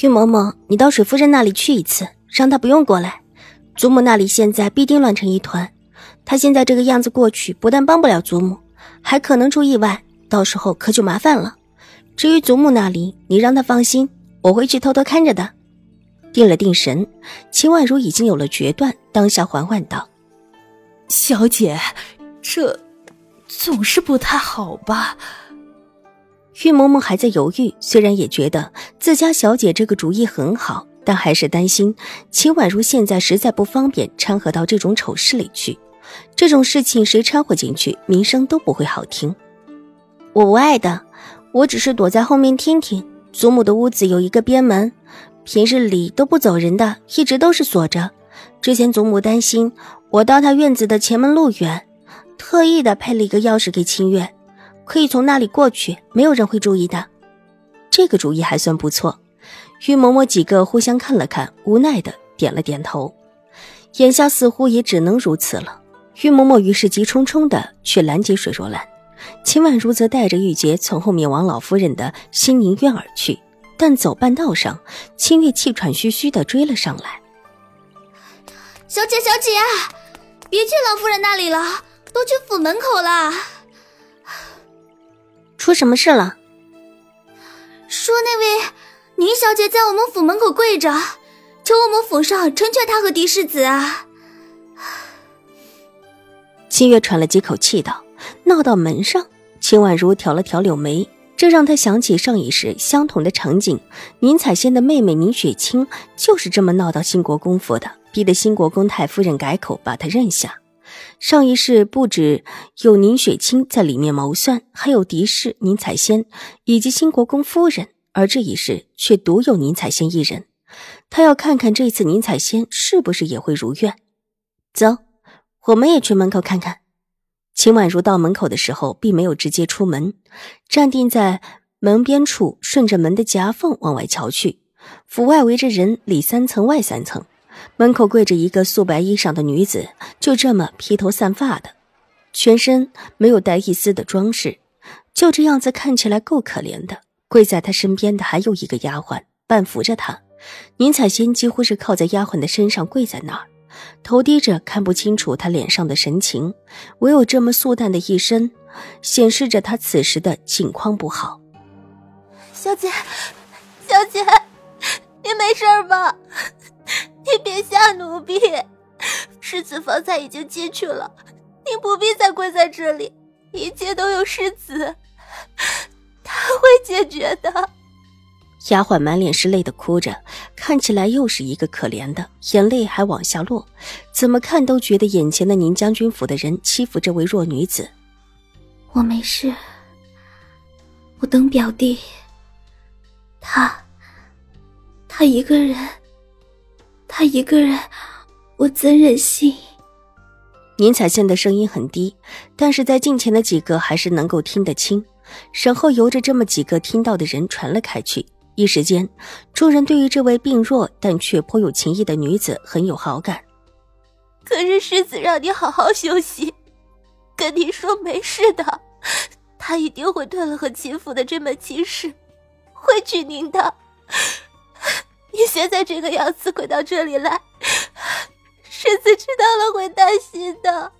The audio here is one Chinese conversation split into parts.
玉嬷嬷，你到水夫人那里去一次，让她不用过来。祖母那里现在必定乱成一团，她现在这个样子过去，不但帮不了祖母，还可能出意外，到时候可就麻烦了。至于祖母那里，你让她放心，我会去偷偷看着的。定了定神，秦婉如已经有了决断，当下缓缓道：“小姐，这总是不太好吧？”玉嬷嬷还在犹豫，虽然也觉得自家小姐这个主意很好，但还是担心秦婉如现在实在不方便掺和到这种丑事里去。这种事情谁掺和进去，名声都不会好听。我无碍的，我只是躲在后面听听。祖母的屋子有一个边门，平日里都不走人的，一直都是锁着。之前祖母担心我到她院子的前门路远，特意的配了一个钥匙给清月。可以从那里过去，没有人会注意的。这个主意还算不错。玉嬷嬷几个互相看了看，无奈的点了点头。眼下似乎也只能如此了。玉嬷嬷于是急冲冲的去拦截水若兰，秦婉如则带着玉洁从后面往老夫人的新宁院而去。但走半道上，清月气喘吁吁的追了上来：“小姐，小姐，别去老夫人那里了，都去府门口了。”出什么事了？说那位宁小姐在我们府门口跪着，求我们府上成全她和嫡世子啊！清月喘了几口气道：“闹到门上。”秦婉如挑了挑柳眉，这让她想起上一世相同的场景。宁采仙的妹妹宁雪清就是这么闹到兴国公府的，逼得兴国公太夫人改口把她认下。上一世不止有宁雪清在里面谋算，还有嫡氏宁采仙以及新国公夫人，而这一世却独有宁采仙一人。他要看看这次宁采仙是不是也会如愿。走，我们也去门口看看。秦婉如到门口的时候，并没有直接出门，站定在门边处，顺着门的夹缝往外瞧去。府外围着人，里三层外三层。门口跪着一个素白衣裳的女子，就这么披头散发的，全身没有带一丝的装饰，就这样子看起来够可怜的。跪在她身边的还有一个丫鬟，半扶着她。宁采仙几乎是靠在丫鬟的身上跪在那儿，头低着，看不清楚她脸上的神情，唯有这么素淡的一身，显示着她此时的境况不好。小姐，小姐，你没事吧？你别吓奴婢，世子方才已经进去了，你不必再跪在这里，一切都有世子，他会解决的。丫鬟满脸是泪的哭着，看起来又是一个可怜的，眼泪还往下落，怎么看都觉得眼前的宁将军府的人欺负这位弱女子。我没事，我等表弟，他，他一个人。他一个人，我怎忍心？宁采臣的声音很低，但是在近前的几个还是能够听得清。然后由着这么几个听到的人传了开去，一时间，众人对于这位病弱但却颇有情义的女子很有好感。可是世子让你好好休息，跟你说没事的，他一定会断了和秦府的这门亲事，会娶您的。你现在这个样子跪到这里来，世子知道了会担心的。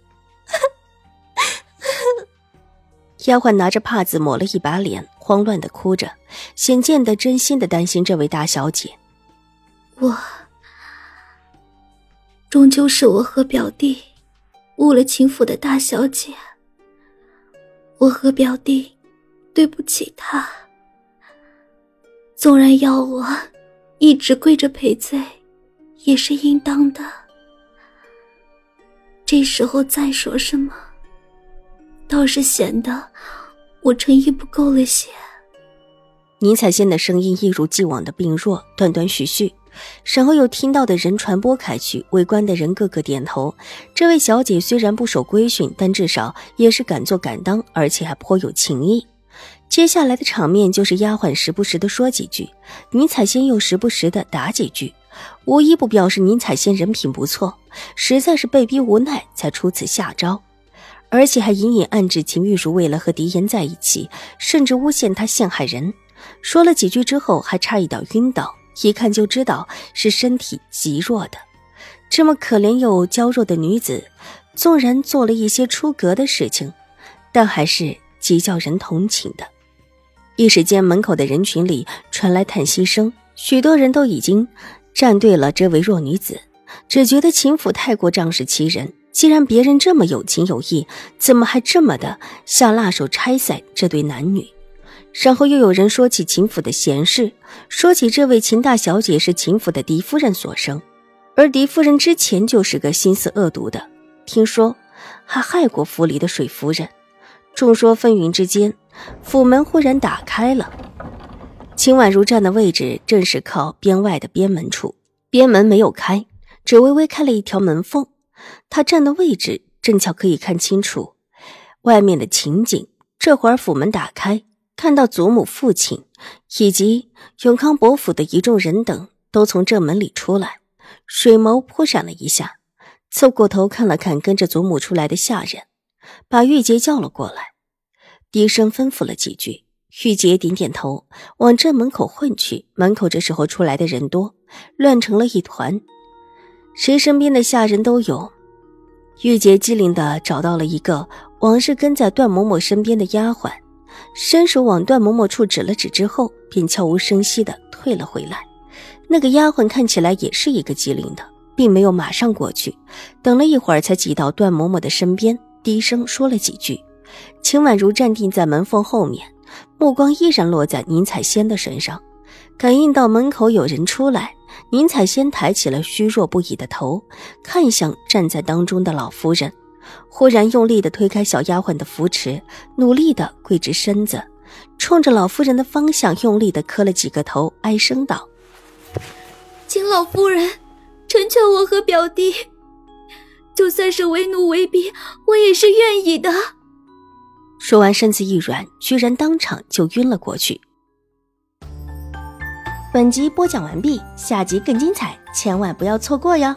丫鬟拿着帕子抹了一把脸，慌乱的哭着，显见的真心的担心这位大小姐。我终究是我和表弟误了秦府的大小姐，我和表弟对不起她，纵然要我。一直跪着赔罪，也是应当的。这时候再说什么，倒是显得我诚意不够了些。宁采仙的声音一如既往的病弱，断断续续，然后又听到的人传播开去，围观的人个个点头。这位小姐虽然不守规训，但至少也是敢做敢当，而且还颇有情义。接下来的场面就是丫鬟时不时的说几句，宁采仙又时不时的答几句，无一不表示宁采仙人品不错，实在是被逼无奈才出此下招，而且还隐隐暗指秦玉茹为了和狄言在一起，甚至诬陷他陷害人。说了几句之后，还差一点晕倒，一看就知道是身体极弱的。这么可怜又娇弱的女子，纵然做了一些出格的事情，但还是极叫人同情的。一时间，门口的人群里传来叹息声，许多人都已经站对了这位弱女子，只觉得秦府太过仗势欺人。既然别人这么有情有义，怎么还这么的下辣手拆散这对男女？然后又有人说起秦府的闲事，说起这位秦大小姐是秦府的狄夫人所生，而狄夫人之前就是个心思恶毒的，听说还害过府里的水夫人。众说纷纭之间，府门忽然打开了。秦婉如站的位置正是靠边外的边门处，边门没有开，只微微开了一条门缝。她站的位置正巧可以看清楚外面的情景。这会儿府门打开。看到祖母、父亲以及永康伯府的一众人等都从正门里出来，水眸扑闪了一下，侧过头看了看跟着祖母出来的下人，把玉洁叫了过来，低声吩咐了几句。玉洁点点头，往正门口混去。门口这时候出来的人多，乱成了一团，谁身边的下人都有。玉洁机灵的找到了一个往日跟在段嬷嬷身边的丫鬟。伸手往段嬷嬷处指了指之后，便悄无声息的退了回来。那个丫鬟看起来也是一个机灵的，并没有马上过去，等了一会儿才挤到段嬷嬷的身边，低声说了几句。秦婉如站定在门缝后面，目光依然落在宁采仙的身上，感应到门口有人出来，宁采仙抬起了虚弱不已的头，看向站在当中的老夫人。忽然用力的推开小丫鬟的扶持，努力的跪直身子，冲着老夫人的方向用力的磕了几个头，哀声道：“请老夫人成全我和表弟，就算是为奴为婢，我也是愿意的。”说完，身子一软，居然当场就晕了过去。本集播讲完毕，下集更精彩，千万不要错过哟！